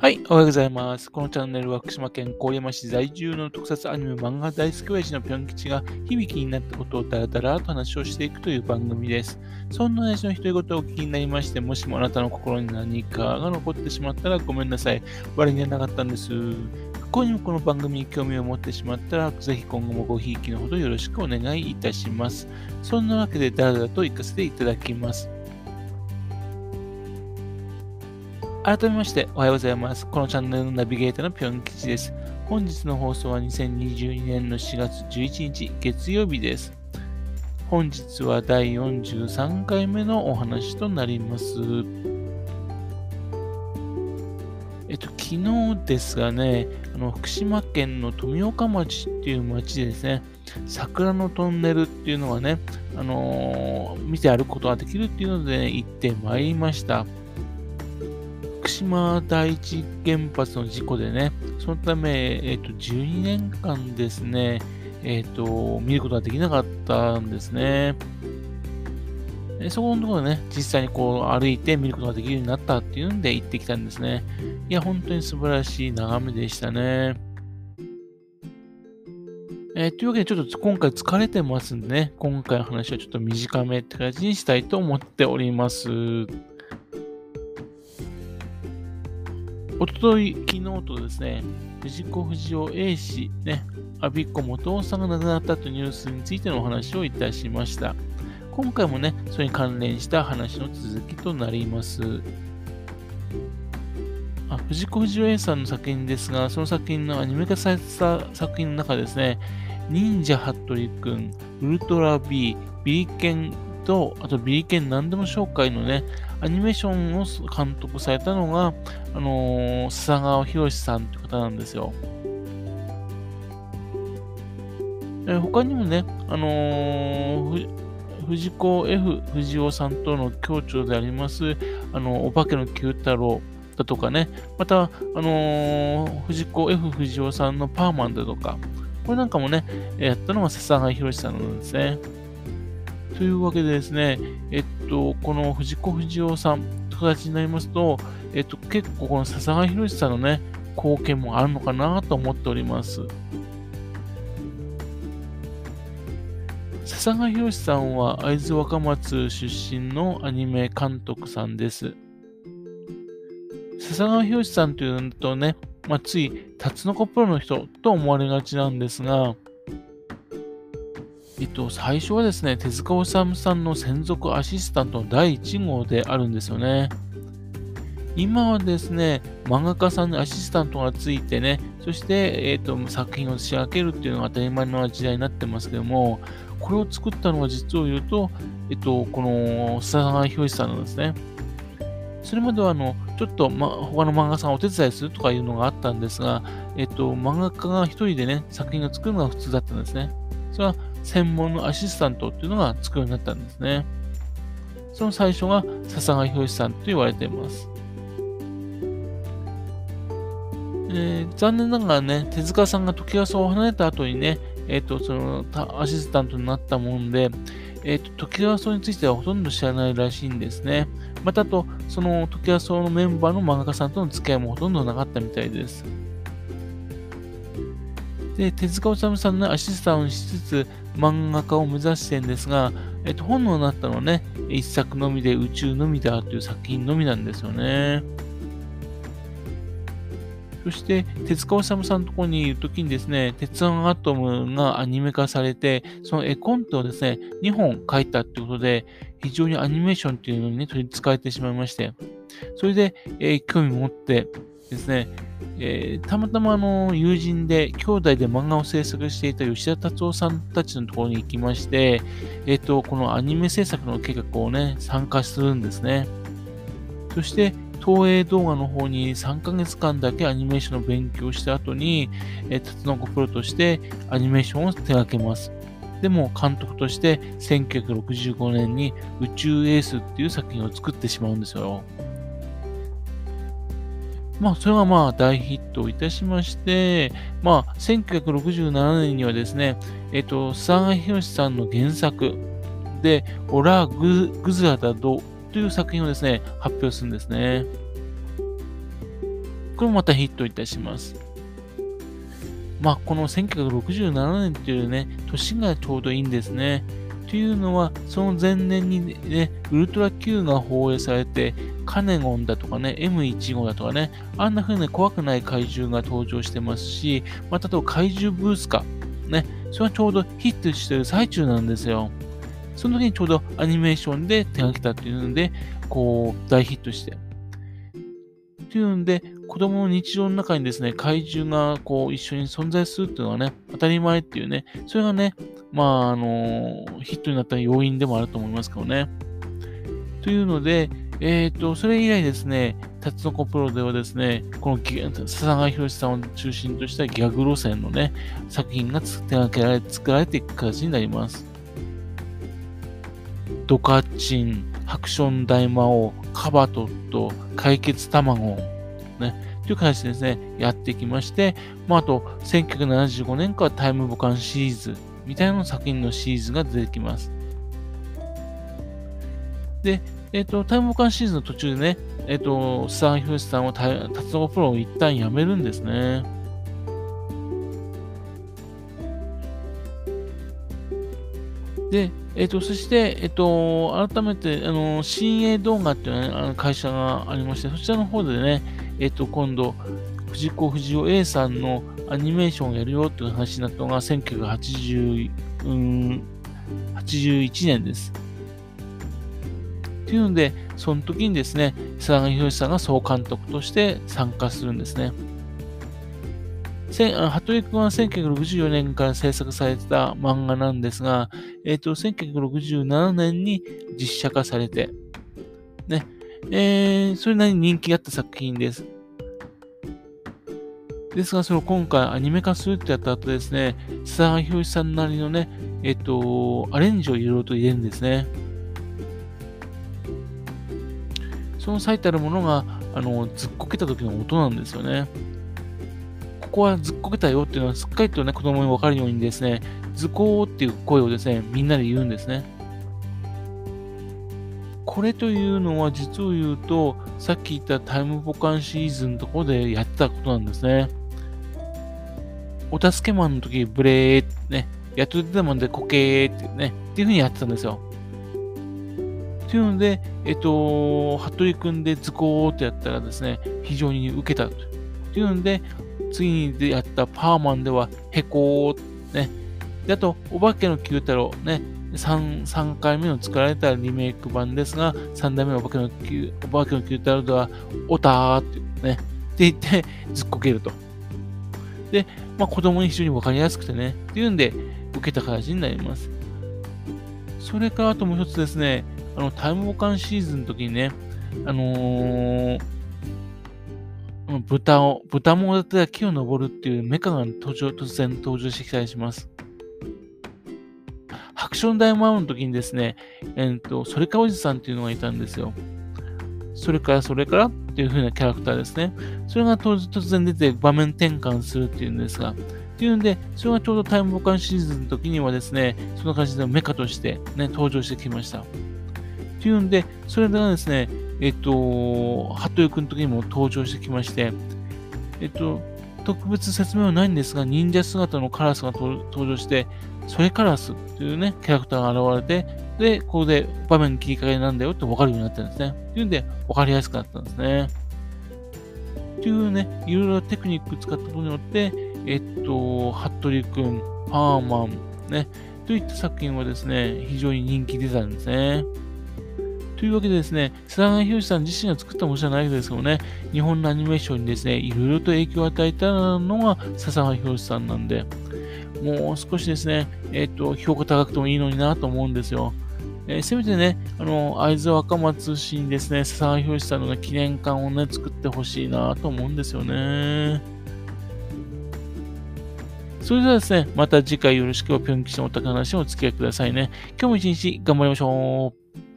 はい、おはようございます。このチャンネルは福島県郡山市在住の特撮アニメ漫画大好き親父のぴょん吉が響きになったことをダラダラと話をしていくという番組です。そんな親父の独り言をお聞きになりまして、もしもあなたの心に何かが残ってしまったらごめんなさい。悪気はなかったんです。不幸にもこの番組に興味を持ってしまったら、ぜひ今後もごひいきのほどよろしくお願いいたします。そんなわけでダラダラと行かせていただきます。改めましておはようございます。このチャンネルのナビゲーターのぴょん吉です。本日の放送は2022年の4月11日月曜日です。本日は第43回目のお話となります。えっと、昨日ですがね、あの福島県の富岡町っていう町でですね、桜のトンネルっていうのがね、あのー、見て歩くことができるっていうので、ね、行ってまいりました。島第一原発の事故でね、そのため、え、ー、と、12年間ですね、え、ー、と、見ることができなかったんですね。そこのところでね、実際にこう歩いて見ることができるようになったっていうんで行ってきたんですね。いや、本当に素晴らしい眺めでしたね。えー、というわけで、ちょっと今回疲れてますんでね、今回の話はちょっと短めって感じにしたいと思っております。おととい、昨日とですね、藤子不二雄 A 氏、ね、阿ビ子元夫さんが亡くなったというニュースについてのお話をいたしました。今回もね、それに関連した話の続きとなります。あ藤子不二雄 A さんの作品ですが、その作品のアニメ化された作品の中ですね、忍者ハットリくん、ウルトラ B、ビリケンと、あとビリケン何でも紹介のね、アニメーションを監督されたのが、あのー、笹川博さんという方なんですよ。え他にもね、あのー、藤子 F 不二雄さんとの共著であります、あの、お化けの九太郎だとかね、また、あのー、藤子 F 不二雄さんのパーマンだとか、これなんかもね、やったのが笹川博さんなんですね。というわけでですね、えっと、この藤子不二雄さんと形になりますと、えっと、結構この笹川博さんのね、貢献もあるのかなと思っております。笹川博さんは会津若松出身のアニメ監督さんです。笹川博さんというとね、まあ、つい、タツノコプロの人と思われがちなんですが、えっと、最初はですね、手塚治虫さんの専属アシスタントの第1号であるんですよね。今はですね、漫画家さんにアシスタントがついてね、そして、えっと、作品を仕上げるっていうのが当たり前の時代になってますけども、これを作ったのは実を言うと、えっと、この笹川博さんなんですね。それまではあの、ちょっと、ま、他の漫画さんお手伝いするとかいうのがあったんですが、えっと、漫画家が一人でね、作品を作るのが普通だったんですね。それは専門のアシスタントっていうのがつくようになったんですね。その最初が笹川博さんと言われています。えー、残念ながらね、手塚さんが時朝を離れた後にね、えっ、ー、と、その、アシスタントになったもんで、えっ、ー、と、時朝についてはほとんど知らないらしいんですね。またと、その時朝のメンバーの漫画家さんとの付き合いもほとんどなかったみたいです。で、手塚治虫さんのアシスタントにしつつ、漫画家を目指してんですが、えっと、本能になったのはね、一作のみで宇宙のみだという作品のみなんですよね。そして、手塚治虫さんのところにいるときにですね、鉄腕アトムがアニメ化されて、その絵コンテをですね、2本書いたってことで、非常にアニメーションっていうのにね、取り憑かれてしまいまして、それで、えー、興味持ってですね、えー、たまたまあの友人で兄弟で漫画を制作していた吉田達夫さんたちのところに行きまして、えっ、ー、と、このアニメ制作の計画をね、参加するんですね。そして、東映動画の方に3ヶ月間だけアニメーションの勉強した後に、えー、タツノコプロとしてアニメーションを手掛けます。でも監督として1965年に宇宙エースっていう作品を作ってしまうんですよ。まあ、それがまあ大ヒットいたしまして、まあ、1967年にはですね、えっ、と、佐賀博さんの原作で、オラググズラダドという作品をですね、発表するんですね。これもまたヒットいたします。まあ、この1967年というね、年がちょうどいいんですね。というのは、その前年にね、ウルトラ Q が放映されて、カネゴンだとかね、M15 だとかね、あんな風に怖くない怪獣が登場してますし、また、あと怪獣ブースカ、ね、それはちょうどヒットしてる最中なんですよ。その時にちょうどアニメーションで手がけたっていうので、こう、大ヒットして。というんで、子供の日常の中にですね、怪獣がこう一緒に存在するっていうのはね、当たり前っていうね、それがね、まあ、あのヒットになった要因でもあると思いますけどね。というので、えっ、ー、と、それ以来ですね、タツノコプロではですね、この笹川博さんを中心としたギャグ路線のね、作品が手掛けられ、作られていく形になります。ドカチン、ハクション大魔王、カバトット、解決卵、ね、という形でですね、やってきまして、まあ、あと、1975年からタイムボカンシリーズみたいな作品のシリーズが出てきます。で、えっ、ー、と、タイムボカンシリーズの途中でね、えっ、ー、と、スター・ヒュースさんはタツノコプロを一旦やめるんですね。で、えっ、ー、と、そして、えっ、と、改めて、あの、新鋭動画っていう、ね、あの会社がありまして、そちらの方でね、えっ、と、今度、藤子不二雄 A さんのアニメーションをやるよっていう話になったのが1981、うん、年です。というので、その時にですね、佐賀博さんが総監督として参加するんですね。服部君は1964年から制作された漫画なんですが、えっ、ー、と、1967年に実写化されて、ね、えー、それなりに人気があった作品です。ですが、それを今回アニメ化するってやった後ですね、佐賀博さんなりのね、えっ、ー、と、アレンジをいろいろと入れるんですね。その最たるものが、あの、ずっこけた時の音なんですよね。ここはずっこけたよっていうのは、すっかりとね、子供にわかるようにですね、図工っていう声をですね、みんなで言うんですね。これというのは実を言うと、さっき言ったタイムボカンシーズンのところでやってたことなんですね。お助けマンの時、ブレーってね、やっと出たもんでコケーってね、っていう風にやってたんですよ。っていうので、えっと、服部君で図工ってやったらですね、非常に受けたと。いうので、次にやったパーマンでは、へこー、ね。で、あと、お化けの九太郎、ね。3, 3回目の作られたリメイク版ですが、3代目のお化けの九お化けの九太郎では、おたーってね、って言ってずっこけると。で、まあ子供に非常にわかりやすくてね、っていうんで、受けた形になります。それからあともう一つですね、あの、タイムボカンシーズンの時にね、あのー、豚を、豚もだったら木を登るっていうメカが登場、突然登場してきたりします。ハクション大魔王の時にですね、えー、っと、それかおじさんっていうのがいたんですよ。それからそれからっていう風なキャラクターですね。それが突然出て場面転換するっていうんですが、っていうんで、それがちょうどタイムボカンシーズンの時にはですね、その感じでメカとしてね、登場してきました。っていうんで、それがですね、えっと、服部君の時にも登場してきまして、えっと、特別説明はないんですが、忍者姿のカラスが登場して、それカラスというね、キャラクターが現れて、で、ここで場面切り替えなんだよって分かるようになってるんですね。っていうんで、分かりやすくなったんですね。というね、いろいろテクニック使ったことによって、えっと、服部君、パーマン、ね、といった作品はですね、非常に人気出たんですね。というわけでですね、菅原博さん自身が作ったものじゃないですけどね、日本のアニメーションにですね、いろいろと影響を与えたのが笹原博さんなんで、もう少しですね、えっ、ー、と、評価高くてもいいのになと思うんですよ。えー、せめてね、あの、会津若松市にですね、笹原博さんの、ね、記念館をね、作ってほしいなと思うんですよね。それではですね、また次回よろしくおぴょん吉のお宝話をお付き合いくださいね。今日も一日頑張りましょう。